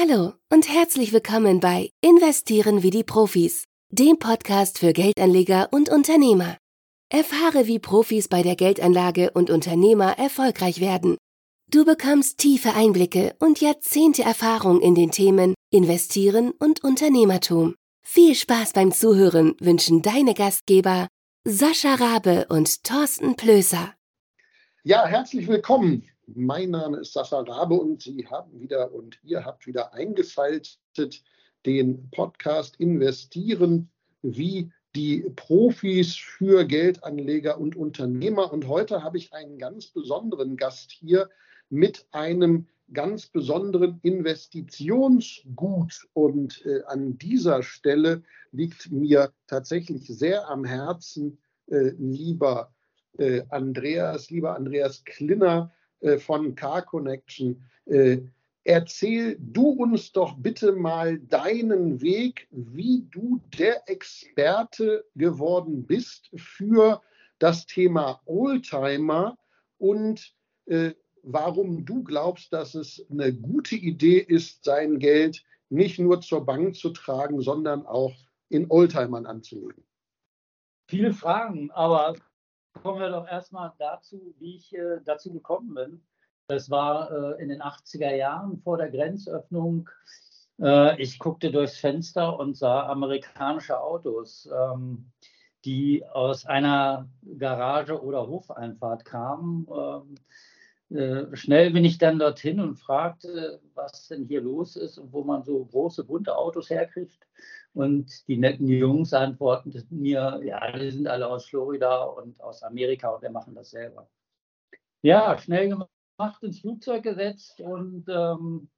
Hallo und herzlich willkommen bei Investieren wie die Profis, dem Podcast für Geldanleger und Unternehmer. Erfahre, wie Profis bei der Geldanlage und Unternehmer erfolgreich werden. Du bekommst tiefe Einblicke und Jahrzehnte Erfahrung in den Themen Investieren und Unternehmertum. Viel Spaß beim Zuhören wünschen deine Gastgeber Sascha Rabe und Thorsten Plöser. Ja, herzlich willkommen mein Name ist Sascha Rabe und Sie haben wieder und ihr habt wieder eingeschaltet den Podcast Investieren wie die Profis für Geldanleger und Unternehmer. Und heute habe ich einen ganz besonderen Gast hier mit einem ganz besonderen Investitionsgut. Und äh, an dieser Stelle liegt mir tatsächlich sehr am Herzen, äh, lieber äh, Andreas, lieber Andreas Klinner, von Car Connection. Äh, erzähl du uns doch bitte mal deinen Weg, wie du der Experte geworden bist für das Thema Oldtimer und äh, warum du glaubst, dass es eine gute Idee ist, sein Geld nicht nur zur Bank zu tragen, sondern auch in Oldtimern anzulegen. Viele Fragen, aber kommen wir doch erstmal dazu, wie ich äh, dazu gekommen bin. Das war äh, in den 80er Jahren vor der Grenzöffnung. Äh, ich guckte durchs Fenster und sah amerikanische Autos, ähm, die aus einer Garage oder Hofeinfahrt kamen. Ähm, äh, schnell bin ich dann dorthin und fragte, was denn hier los ist und wo man so große, bunte Autos herkriegt. Und die netten Jungs antworten mir, ja, die sind alle aus Florida und aus Amerika und wir machen das selber. Ja, schnell gemacht, ins Flugzeug gesetzt und ähm,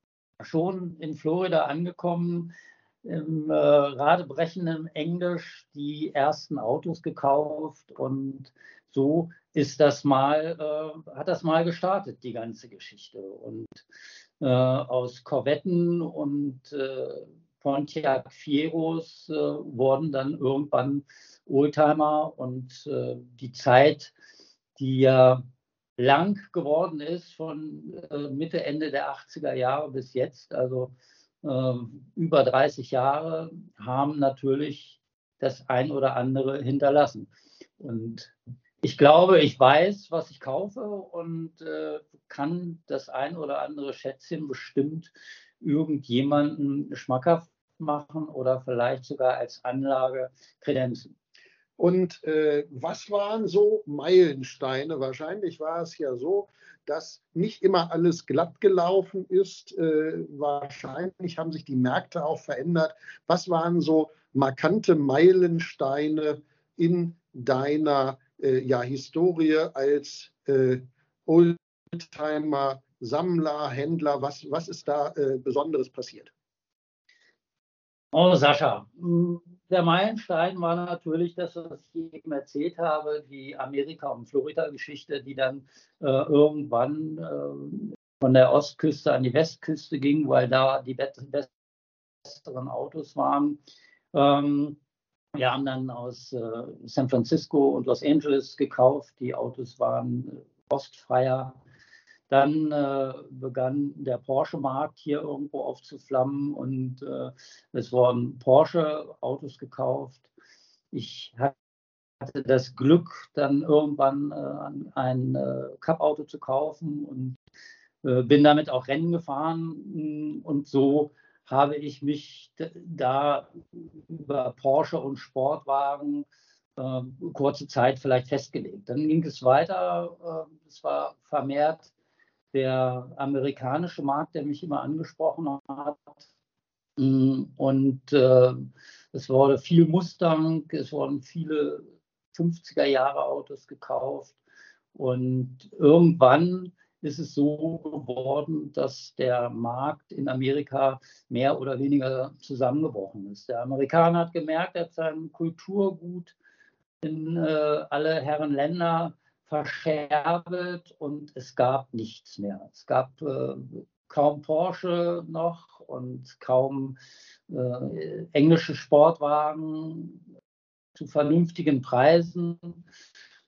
schon in Florida angekommen, im äh, radebrechenden Englisch die ersten Autos gekauft und so ist das mal, äh, hat das mal gestartet, die ganze Geschichte. Und äh, aus Korvetten und äh, Pontiac Fieros äh, wurden dann irgendwann Oldtimer und äh, die Zeit, die ja lang geworden ist, von äh, Mitte, Ende der 80er Jahre bis jetzt, also äh, über 30 Jahre, haben natürlich das ein oder andere hinterlassen. Und ich glaube, ich weiß, was ich kaufe und äh, kann das ein oder andere Schätzchen bestimmt irgendjemanden schmackhaft machen oder vielleicht sogar als Anlage kredenzen. Und äh, was waren so Meilensteine? Wahrscheinlich war es ja so, dass nicht immer alles glatt gelaufen ist. Äh, wahrscheinlich haben sich die Märkte auch verändert. Was waren so markante Meilensteine in deiner äh, ja, Historie als äh, Oldtimer, Sammler, Händler? Was, was ist da äh, Besonderes passiert? Oh, Sascha, hm, der Meilenstein war natürlich, dass ich eben erzählt habe, die Amerika- und Florida-Geschichte, die dann äh, irgendwann äh, von der Ostküste an die Westküste ging, weil da die besseren Autos waren. Ähm, wir haben dann aus äh, San Francisco und Los Angeles gekauft. Die Autos waren rostfreier dann äh, begann der Porsche-Markt hier irgendwo aufzuflammen und äh, es wurden Porsche-Autos gekauft. Ich hatte das Glück, dann irgendwann äh, ein äh, Cup-Auto zu kaufen und äh, bin damit auch Rennen gefahren. Und so habe ich mich da über Porsche und Sportwagen äh, kurze Zeit vielleicht festgelegt. Dann ging es weiter. es war vermehrt der amerikanische Markt, der mich immer angesprochen hat. Mm, und äh, es wurde viel Mustang, es wurden viele 50er Jahre Autos gekauft. Und irgendwann ist es so geworden, dass der Markt in Amerika mehr oder weniger zusammengebrochen ist. Der Amerikaner hat gemerkt, er hat sein Kulturgut in äh, alle Herren Länder verscherbelt und es gab nichts mehr. Es gab äh, kaum Porsche noch und kaum äh, englische Sportwagen zu vernünftigen Preisen.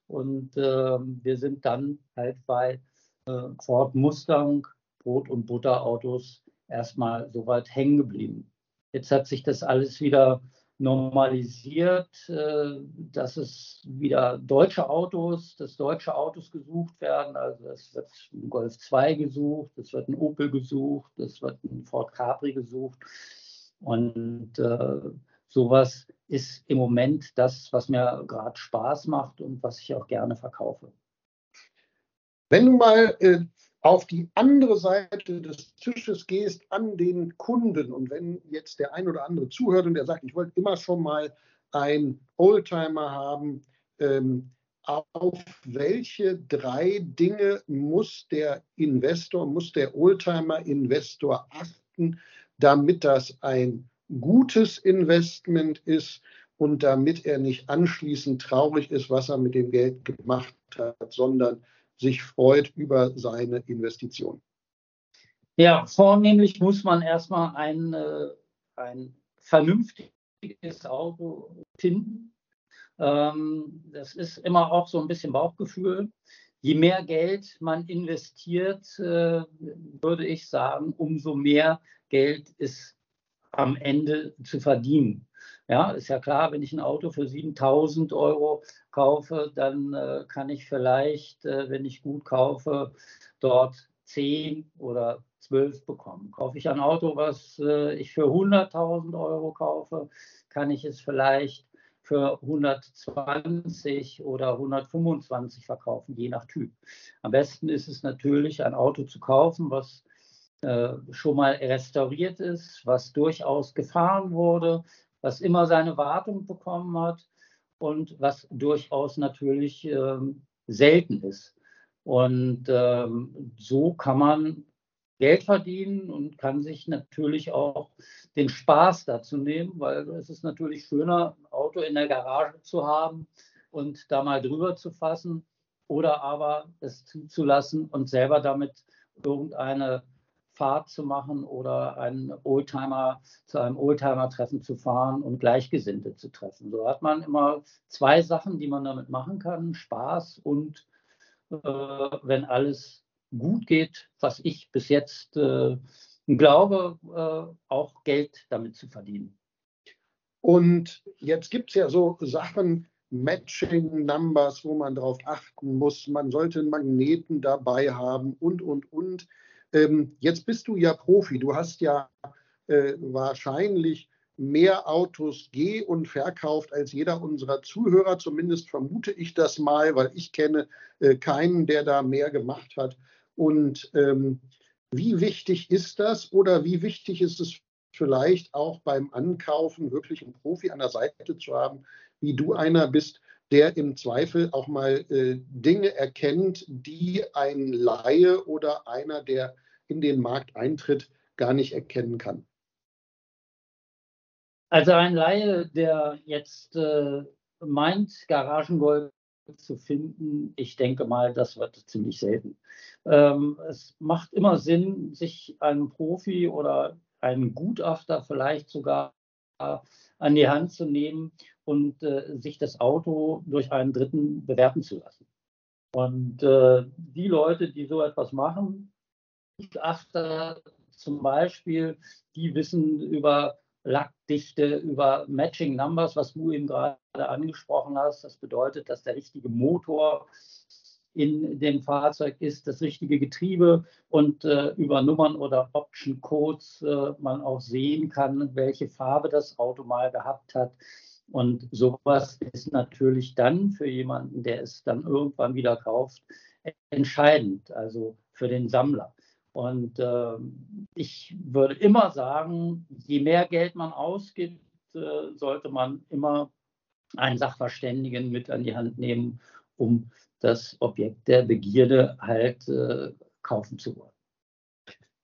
Und äh, wir sind dann halt bei äh, Ford Mustang, Brot- und Butterautos erstmal so weit hängen geblieben. Jetzt hat sich das alles wieder normalisiert, äh, dass es wieder deutsche Autos, dass deutsche Autos gesucht werden. Also es wird ein Golf 2 gesucht, es wird ein Opel gesucht, es wird ein Ford Capri gesucht. Und äh, sowas ist im Moment das, was mir gerade Spaß macht und was ich auch gerne verkaufe. Wenn du mal äh, auf die andere Seite des Tisches gehst an den Kunden. Und wenn jetzt der ein oder andere zuhört und der sagt, ich wollte immer schon mal einen Oldtimer haben, ähm, auf welche drei Dinge muss der Investor, muss der Oldtimer-Investor achten, damit das ein gutes Investment ist und damit er nicht anschließend traurig ist, was er mit dem Geld gemacht hat, sondern sich freut über seine Investition. Ja, vornehmlich muss man erstmal ein, äh, ein vernünftiges Auto finden. Ähm, das ist immer auch so ein bisschen Bauchgefühl. Je mehr Geld man investiert, äh, würde ich sagen, umso mehr Geld ist am Ende zu verdienen. Ja, ist ja klar, wenn ich ein Auto für 7000 Euro kaufe, dann äh, kann ich vielleicht, äh, wenn ich gut kaufe, dort 10 oder 12 bekommen. Kaufe ich ein Auto, was äh, ich für 100.000 Euro kaufe, kann ich es vielleicht für 120 oder 125 verkaufen, je nach Typ. Am besten ist es natürlich, ein Auto zu kaufen, was äh, schon mal restauriert ist, was durchaus gefahren wurde, was immer seine Wartung bekommen hat und was durchaus natürlich ähm, selten ist. Und ähm, so kann man Geld verdienen und kann sich natürlich auch den Spaß dazu nehmen, weil es ist natürlich schöner, ein Auto in der Garage zu haben und da mal drüber zu fassen oder aber es zuzulassen und selber damit irgendeine Fahrt zu machen oder einen Oldtimer zu einem Oldtimer-Treffen zu fahren und Gleichgesinnte zu treffen. So hat man immer zwei Sachen, die man damit machen kann: Spaß und äh, wenn alles gut geht, was ich bis jetzt äh, glaube, äh, auch Geld damit zu verdienen. Und jetzt gibt es ja so Sachen, Matching Numbers, wo man darauf achten muss. Man sollte einen Magneten dabei haben und, und, und. Ähm, jetzt bist du ja Profi. Du hast ja äh, wahrscheinlich mehr Autos geh- und verkauft als jeder unserer Zuhörer. Zumindest vermute ich das mal, weil ich kenne äh, keinen, der da mehr gemacht hat. Und ähm, wie wichtig ist das oder wie wichtig ist es vielleicht auch beim Ankaufen wirklich einen Profi an der Seite zu haben, wie du einer bist, der im Zweifel auch mal äh, Dinge erkennt, die ein Laie oder einer, der in den Markt eintritt, gar nicht erkennen kann. Also ein Laie, der jetzt äh, meint, Garagengold zu finden, ich denke mal, das wird ziemlich selten. Ähm, es macht immer Sinn, sich einen Profi oder einen Gutachter vielleicht sogar an die Hand zu nehmen und äh, sich das Auto durch einen Dritten bewerten zu lassen. Und äh, die Leute, die so etwas machen, Gutachter zum Beispiel, die wissen über Lackdichte, über Matching Numbers, was du eben gerade angesprochen hast. Das bedeutet, dass der richtige Motor in dem Fahrzeug ist, das richtige Getriebe und äh, über Nummern oder Option Codes äh, man auch sehen kann, welche Farbe das Auto mal gehabt hat. Und sowas ist natürlich dann für jemanden, der es dann irgendwann wieder kauft, entscheidend, also für den Sammler. Und äh, ich würde immer sagen, je mehr Geld man ausgibt, äh, sollte man immer einen Sachverständigen mit an die Hand nehmen, um das Objekt der Begierde halt äh, kaufen zu wollen.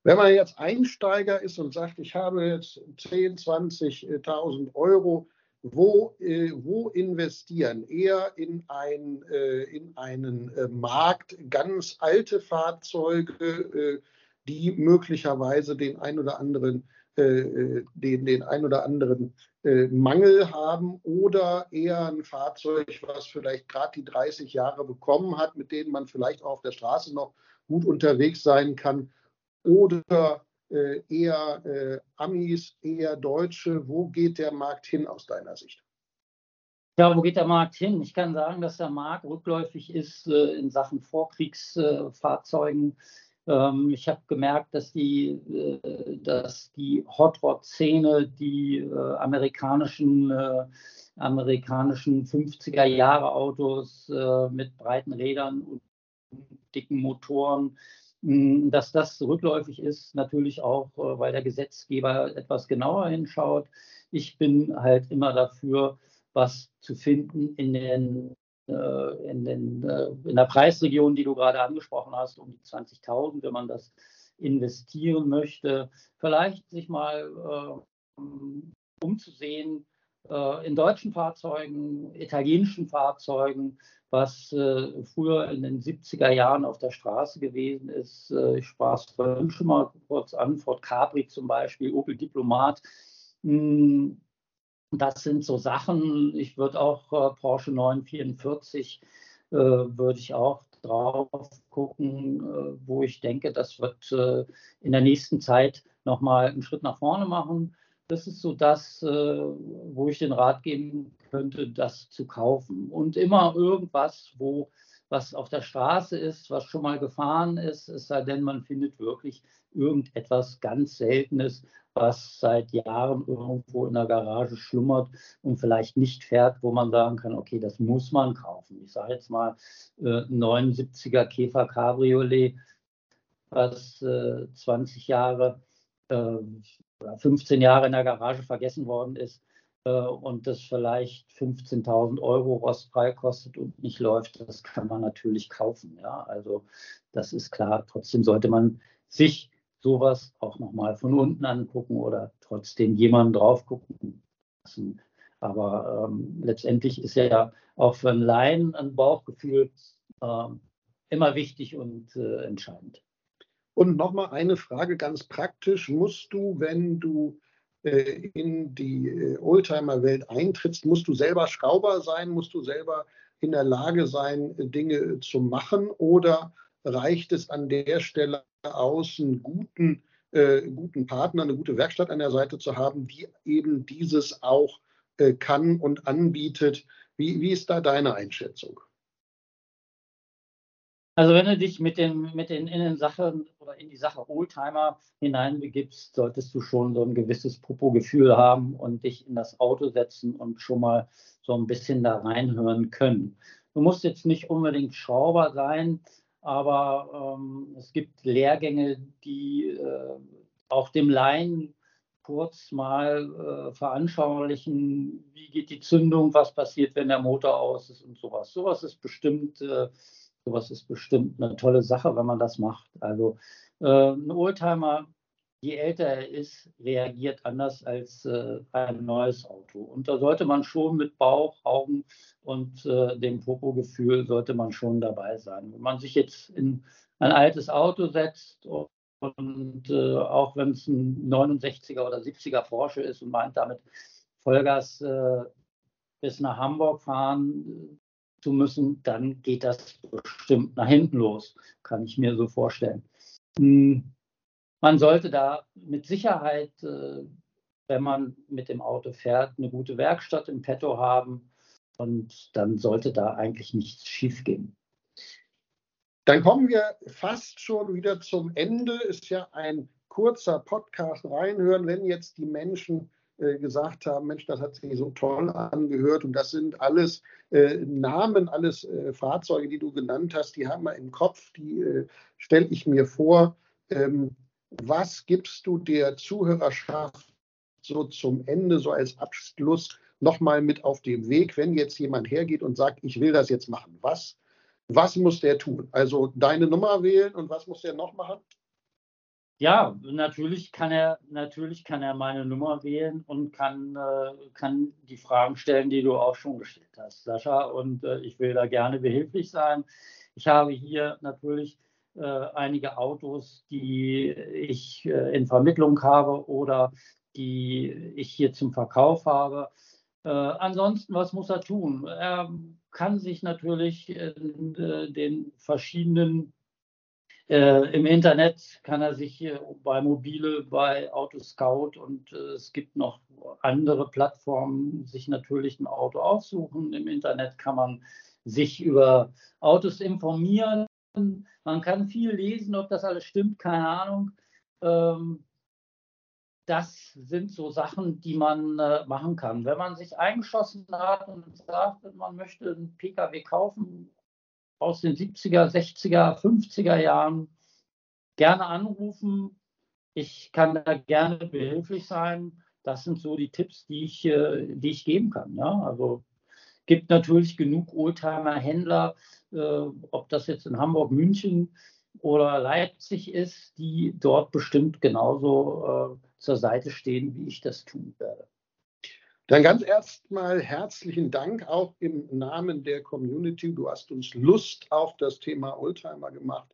Wenn man jetzt Einsteiger ist und sagt, ich habe jetzt 10.000, 20.000 Euro, wo, äh, wo investieren? Eher in, ein, äh, in einen äh, Markt, ganz alte Fahrzeuge, äh, die möglicherweise den ein oder anderen, äh, äh, den, den ein oder anderen Mangel haben oder eher ein Fahrzeug, was vielleicht gerade die 30 Jahre bekommen hat, mit denen man vielleicht auch auf der Straße noch gut unterwegs sein kann oder eher äh, Amis, eher Deutsche? Wo geht der Markt hin aus deiner Sicht? Ja, wo geht der Markt hin? Ich kann sagen, dass der Markt rückläufig ist äh, in Sachen Vorkriegsfahrzeugen. Ähm, ich habe gemerkt, dass die, äh, dass die Hot Rod-Szene, die äh, amerikanischen, äh, amerikanischen 50er Jahre Autos äh, mit breiten Rädern und dicken Motoren, dass das rückläufig ist, natürlich auch, äh, weil der Gesetzgeber etwas genauer hinschaut. Ich bin halt immer dafür, was zu finden in den äh, in, den, äh, in der Preisregion, die du gerade angesprochen hast, um die 20.000, wenn man das investieren möchte, vielleicht sich mal äh, umzusehen in deutschen Fahrzeugen, italienischen Fahrzeugen, was äh, früher in den 70er Jahren auf der Straße gewesen ist. Äh, ich sprach es vorhin schon mal kurz an, Ford Capri zum Beispiel, Opel Diplomat. Hm, das sind so Sachen, ich würde auch äh, Porsche 944, äh, würde ich auch drauf gucken, äh, wo ich denke, das wird in der nächsten Zeit nochmal einen Schritt nach vorne machen das ist so das, äh, wo ich den Rat geben könnte, das zu kaufen. Und immer irgendwas, wo was auf der Straße ist, was schon mal gefahren ist, es sei denn, man findet wirklich irgendetwas ganz Seltenes, was seit Jahren irgendwo in der Garage schlummert und vielleicht nicht fährt, wo man sagen kann, okay, das muss man kaufen. Ich sage jetzt mal äh, 79er Käfer Cabriolet, was äh, 20 Jahre äh, 15 Jahre in der Garage vergessen worden ist äh, und das vielleicht 15.000 Euro rostfrei kostet und nicht läuft, das kann man natürlich kaufen. Ja, also das ist klar. Trotzdem sollte man sich sowas auch nochmal von unten angucken oder trotzdem jemanden drauf gucken lassen. Aber ähm, letztendlich ist ja auch für einen Laien ein Bauchgefühl äh, immer wichtig und äh, entscheidend. Und nochmal eine Frage ganz praktisch. Musst du, wenn du äh, in die äh, Oldtimer-Welt eintrittst, musst du selber Schrauber sein? Musst du selber in der Lage sein, Dinge zu machen? Oder reicht es an der Stelle aus, einen guten, äh, guten Partner, eine gute Werkstatt an der Seite zu haben, die eben dieses auch äh, kann und anbietet? Wie, wie ist da deine Einschätzung? Also wenn du dich mit den, mit den in den Sachen oder in die Sache Oldtimer hineinbegibst, solltest du schon so ein gewisses Popo-Gefühl haben und dich in das Auto setzen und schon mal so ein bisschen da reinhören können. Du musst jetzt nicht unbedingt Schrauber sein, aber ähm, es gibt Lehrgänge, die äh, auch dem Laien kurz mal äh, veranschaulichen, wie geht die Zündung, was passiert, wenn der Motor aus ist und sowas. Sowas ist bestimmt äh, Sowas ist bestimmt eine tolle Sache, wenn man das macht. Also äh, ein Oldtimer, je älter er ist, reagiert anders als äh, ein neues Auto. Und da sollte man schon mit Bauch, Augen und äh, dem Popo-Gefühl sollte man schon dabei sein. Wenn man sich jetzt in ein altes Auto setzt und, und äh, auch wenn es ein 69er oder 70er Porsche ist und meint damit Vollgas äh, bis nach Hamburg fahren, zu müssen, dann geht das bestimmt nach hinten los, kann ich mir so vorstellen. Hm, man sollte da mit Sicherheit, äh, wenn man mit dem Auto fährt, eine gute Werkstatt im Petto haben und dann sollte da eigentlich nichts schiefgehen. Dann kommen wir fast schon wieder zum Ende. Ist ja ein kurzer Podcast reinhören, wenn jetzt die Menschen gesagt haben, Mensch, das hat sich so toll angehört und das sind alles äh, Namen, alles äh, Fahrzeuge, die du genannt hast, die haben wir im Kopf, die äh, stelle ich mir vor. Ähm, was gibst du der Zuhörerschaft so zum Ende, so als Abschluss nochmal mit auf dem Weg, wenn jetzt jemand hergeht und sagt, ich will das jetzt machen? Was, was muss der tun? Also deine Nummer wählen und was muss der noch machen? Ja, natürlich kann er, natürlich kann er meine Nummer wählen und kann, äh, kann die Fragen stellen, die du auch schon gestellt hast, Sascha. Und äh, ich will da gerne behilflich sein. Ich habe hier natürlich äh, einige Autos, die ich äh, in Vermittlung habe oder die ich hier zum Verkauf habe. Äh, ansonsten, was muss er tun? Er kann sich natürlich äh, den verschiedenen Äh, Im Internet kann er sich bei Mobile, bei Autoscout und äh, es gibt noch andere Plattformen, sich natürlich ein Auto aussuchen. Im Internet kann man sich über Autos informieren. Man kann viel lesen, ob das alles stimmt, keine Ahnung. Ähm, das sind so Sachen, die man äh, machen kann. Wenn man sich eingeschossen hat und sagt, man möchte einen Pkw kaufen aus den 70er, 60er, 50er Jahren, gerne anrufen. Ich kann da gerne behilflich sein. Das sind so die Tipps, die ich, äh, die ich geben kann. Ja? Also gibt natürlich genug Oldtimer-Händler, äh, ob das jetzt in Hamburg, München oder Leipzig ist, die dort bestimmt genauso äh, zur Seite stehen, wie ich das tun werde. Dann ganz erstmal herzlichen Dank auch im Namen der Community. Du hast uns Lust auf das Thema Oldtimer gemacht.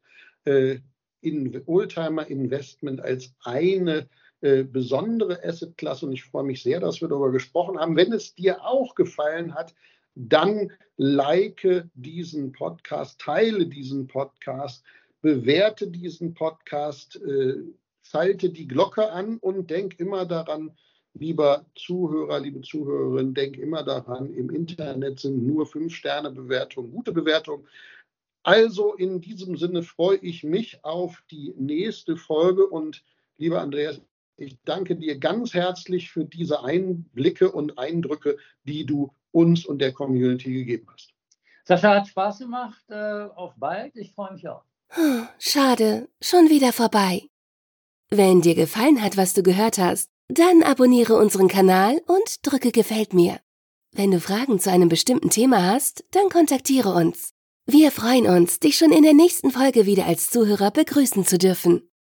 Äh, in Oldtimer Investment als eine äh, besondere Assetklasse und ich freue mich sehr, dass wir darüber gesprochen haben. Wenn es dir auch gefallen hat, dann like diesen Podcast, teile diesen Podcast, bewerte diesen Podcast, äh, schalte die Glocke an und denk immer daran, lieber Zuhörer, liebe Zuhörerin, denk immer daran, im Internet sind nur Fünf-Sterne-Bewertungen, gute Bewertungen. Also in diesem Sinne freue ich mich auf die nächste Folge und lieber Andreas, ich danke dir ganz herzlich für diese Einblicke und Eindrücke, die du uns und der Community gegeben hast. Sascha hat Spaß gemacht. Äh, auf bald. Ich freue mich auch. Schade, schon wieder vorbei. Wenn dir gefallen hat, was du gehört hast, dann abonniere unseren Kanal und drücke Gefällt mir. Wenn du Fragen zu einem bestimmten Thema hast, dann kontaktiere uns. Wir freuen uns, dich schon in der nächsten Folge wieder als Zuhörer begrüßen zu dürfen.